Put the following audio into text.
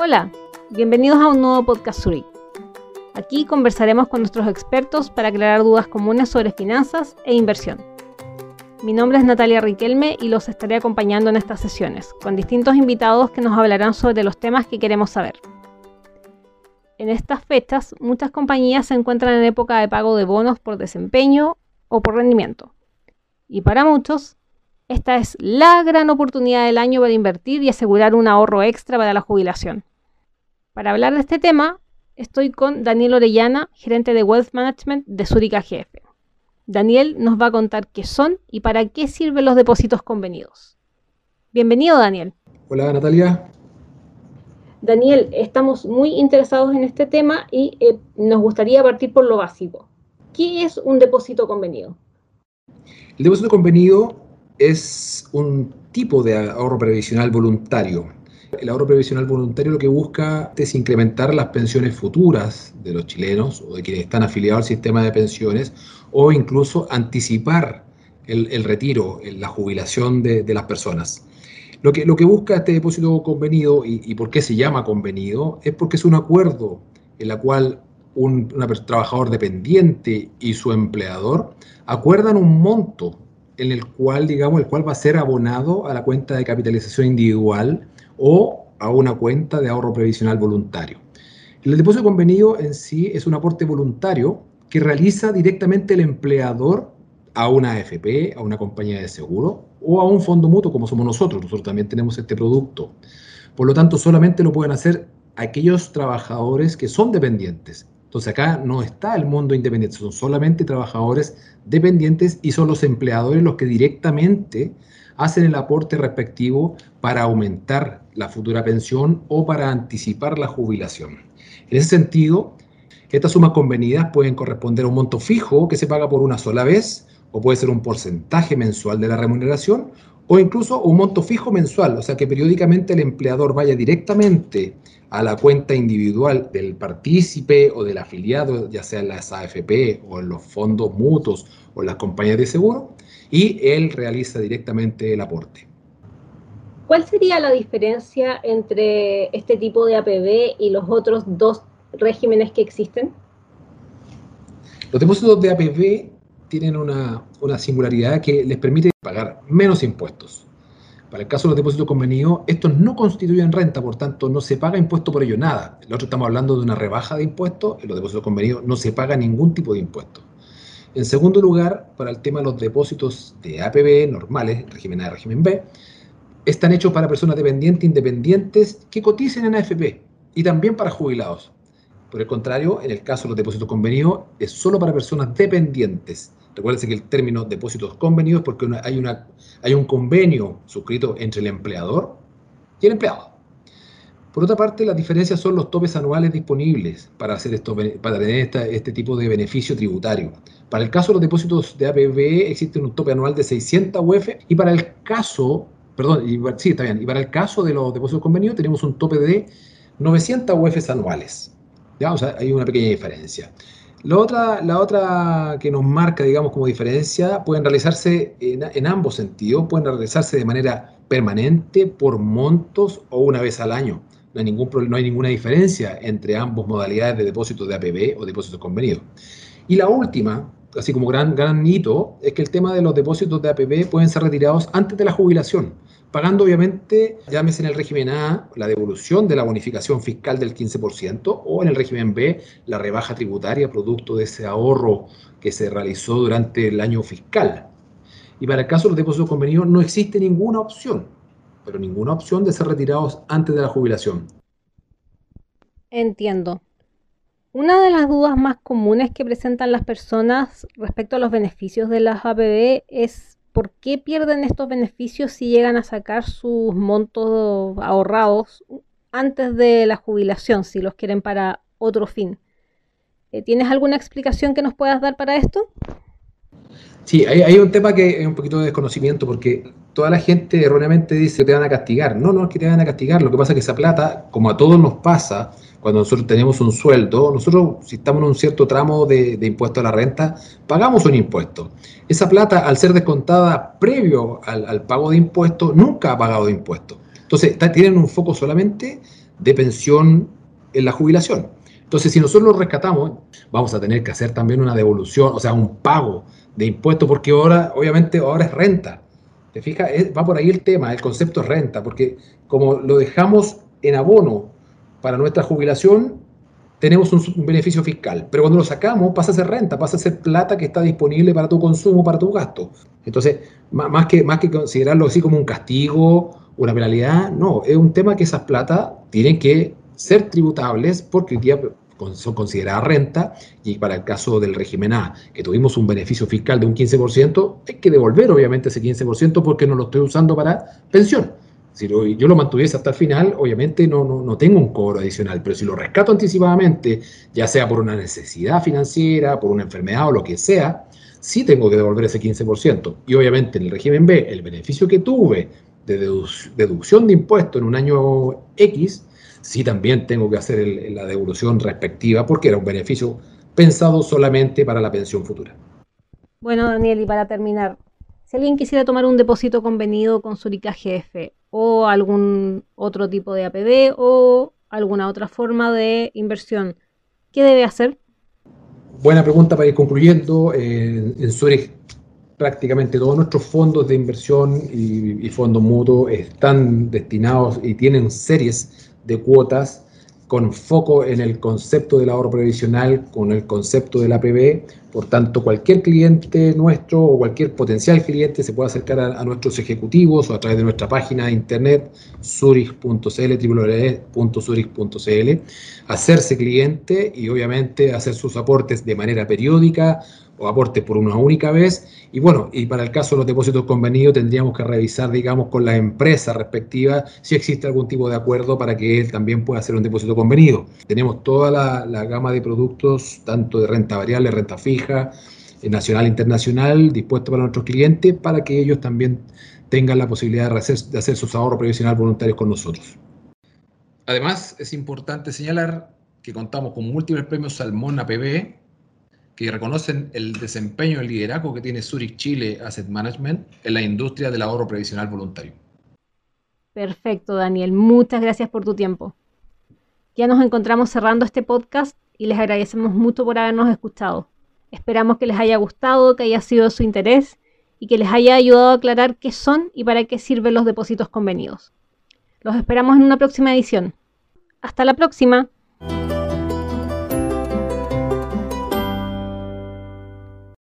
Hola, bienvenidos a un nuevo podcast Zurich. Aquí conversaremos con nuestros expertos para aclarar dudas comunes sobre finanzas e inversión. Mi nombre es Natalia Riquelme y los estaré acompañando en estas sesiones, con distintos invitados que nos hablarán sobre los temas que queremos saber. En estas fechas, muchas compañías se encuentran en época de pago de bonos por desempeño o por rendimiento. Y para muchos, esta es la gran oportunidad del año para invertir y asegurar un ahorro extra para la jubilación. Para hablar de este tema, estoy con Daniel Orellana, gerente de Wealth Management de Zurich AGF. Daniel nos va a contar qué son y para qué sirven los depósitos convenidos. Bienvenido, Daniel. Hola, Natalia. Daniel, estamos muy interesados en este tema y eh, nos gustaría partir por lo básico. ¿Qué es un depósito convenido? El depósito convenido es un tipo de ahorro previsional voluntario. El ahorro previsional voluntario lo que busca es incrementar las pensiones futuras de los chilenos o de quienes están afiliados al sistema de pensiones o incluso anticipar el, retiro, la jubilación de, las personas. Lo que, lo que busca este depósito convenido y, por qué se llama convenido es porque es un acuerdo en la cual un trabajador dependiente y su empleador acuerdan un monto en el cual, digamos, el cual va a ser abonado a la cuenta de capitalización individual o a una cuenta de ahorro previsional voluntario. El depósito convenido en sí es un aporte voluntario que realiza directamente el empleador a una AFP, a una compañía de seguro o a un fondo mutuo como somos nosotros. Nosotros también tenemos este producto. Por lo tanto, solamente lo pueden hacer aquellos trabajadores que son dependientes entonces acá no está el mundo independiente, son solamente trabajadores dependientes y son los empleadores los que directamente hacen el aporte respectivo para aumentar la futura pensión o para anticipar la jubilación. En ese sentido, estas sumas convenidas pueden corresponder a un monto fijo que se paga por una sola vez o puede ser un porcentaje mensual de la remuneración o incluso un monto fijo mensual, o sea que periódicamente el empleador vaya directamente a la cuenta individual del partícipe o del afiliado, ya sea en las AFP o en los fondos mutuos o en las compañías de seguro, y él realiza directamente el aporte. ¿Cuál sería la diferencia entre este tipo de APB y los otros dos regímenes que existen? Los depósitos de APB tienen una, singularidad que les permite pagar menos impuestos. Para el caso de los depósitos convenidos, estos no constituyen renta, por tanto, no se paga impuesto por ello nada. El otro estamos hablando de una rebaja de impuestos, en los depósitos convenidos no se paga ningún tipo de impuesto. En segundo lugar, para el tema de los depósitos de APB normales, régimen A y régimen B, están hechos para personas dependientes, independientes que coticen en AFP y también para jubilados. Por el contrario, en el caso de los depósitos convenidos, es solo para personas dependientes Recuérdense que el término depósitos convenidos porque hay, una, hay un convenio suscrito entre el empleador y el empleado. Por otra parte, las diferencias son los topes anuales disponibles para, hacer esto, para tener este tipo de beneficio tributario. Para el caso de los depósitos de APB existe un tope anual de 600 UF y para el caso, perdón, sí, está bien, y para el caso de los depósitos convenidos tenemos un tope de 900 UF anuales. ¿Ya? O sea, hay una pequeña diferencia. La otra, la otra que nos marca, digamos, como diferencia, pueden realizarse en, ambos sentidos, pueden realizarse de manera permanente, por montos o una vez al año. No hay, ningún, no hay ninguna diferencia entre ambas modalidades de depósito de APB o depósito convenido. Y la última, así como gran, gran hito, es que el tema de los depósitos de APB pueden ser retirados antes de la jubilación pagando obviamente, llámese en el régimen A, la devolución de la bonificación fiscal del 15%, o en el régimen B, la rebaja tributaria producto de ese ahorro que se realizó durante el año fiscal. Y para el caso de los depósitos convenidos no existe ninguna opción, pero ninguna opción de ser retirados antes de la jubilación. Entiendo. Una de las dudas más comunes que presentan las personas respecto a los beneficios de las APB es ¿por qué pierden estos beneficios si llegan a sacar sus montos ahorrados antes de la jubilación, si los quieren para otro fin? Eh, ¿Tienes alguna explicación que nos puedas dar para esto? Sí, hay, un tema que es un poquito de desconocimiento porque toda la gente erróneamente dice que te van a castigar. No, no es que te van a castigar. Lo que pasa es que esa plata, como a todos nos pasa, cuando nosotros tenemos un sueldo, nosotros si estamos en un cierto tramo de, impuesto a la renta, pagamos un impuesto. Esa plata, al ser descontada previo al, pago de impuestos, nunca ha pagado de impuestos. Entonces, tienen un foco solamente de pensión en la jubilación. Entonces, si nosotros lo rescatamos, vamos a tener que hacer también una devolución, o sea, un pago de impuestos, porque ahora, obviamente, ahora es renta. ¿Te fijas? va por ahí el tema, el concepto es renta, porque como lo dejamos en abono para nuestra jubilación, tenemos un, beneficio fiscal. Pero cuando lo sacamos, pasa a ser renta, pasa a ser plata que está disponible para tu consumo, para tu gasto. Entonces, más que, más que considerarlo así como un castigo, una penalidad, no, es un tema que esas plata tienen que ser tributables porque son consideradas renta y para el caso del régimen A, que tuvimos un beneficio fiscal de un 15%, hay que devolver obviamente ese 15% porque no lo estoy usando para pensión. Si yo lo mantuviese hasta el final, obviamente no, no, no, tengo un cobro adicional, pero si lo rescato anticipadamente, ya sea por una necesidad financiera, por una enfermedad o lo que sea, sí tengo que devolver ese 15%. Y obviamente en el régimen B, el beneficio que tuve de deducción de impuestos en un año X, sí también tengo que hacer la devolución respectiva porque era un beneficio pensado solamente para la pensión futura. Bueno, Daniel, y para terminar, si alguien quisiera tomar un depósito convenido con Zurich GF o algún otro tipo de APB o alguna otra forma de inversión, ¿qué debe hacer? Buena pregunta para ir concluyendo. en, en Zurich prácticamente todos nuestros fondos de inversión y, y fondos mutuos están destinados y tienen series de cuotas con foco en el concepto del ahorro previsional, con el concepto del APB. Por tanto, cualquier cliente nuestro o cualquier potencial cliente se puede acercar a, nuestros ejecutivos o a través de nuestra página de internet www.zurich.cl, hacerse cliente y obviamente hacer sus aportes de manera periódica o aportes por una única vez. Y bueno, y para el caso de los depósitos convenidos tendríamos que revisar, digamos, con la empresa respectiva si existe algún tipo de acuerdo para que él también pueda hacer un depósito convenido. Tenemos toda la, gama de productos, tanto de renta variable, renta fija, eh, nacional e internacional, dispuesto para nuestros clientes, para que ellos también tengan la posibilidad de hacer, de hacer sus ahorros previsionales voluntarios con nosotros. Además, es importante señalar que contamos con múltiples premios Salmón APB que reconocen el desempeño y el liderazgo que tiene Zurich Chile Asset Management en la industria del ahorro previsional voluntario. Perfecto, Daniel. Muchas gracias por tu tiempo. Ya nos encontramos cerrando este podcast y les agradecemos mucho por habernos escuchado. Esperamos que les haya gustado, que haya sido de su interés y que les haya ayudado a aclarar qué son y para qué sirven los depósitos convenidos. Los esperamos en una próxima edición. Hasta la próxima.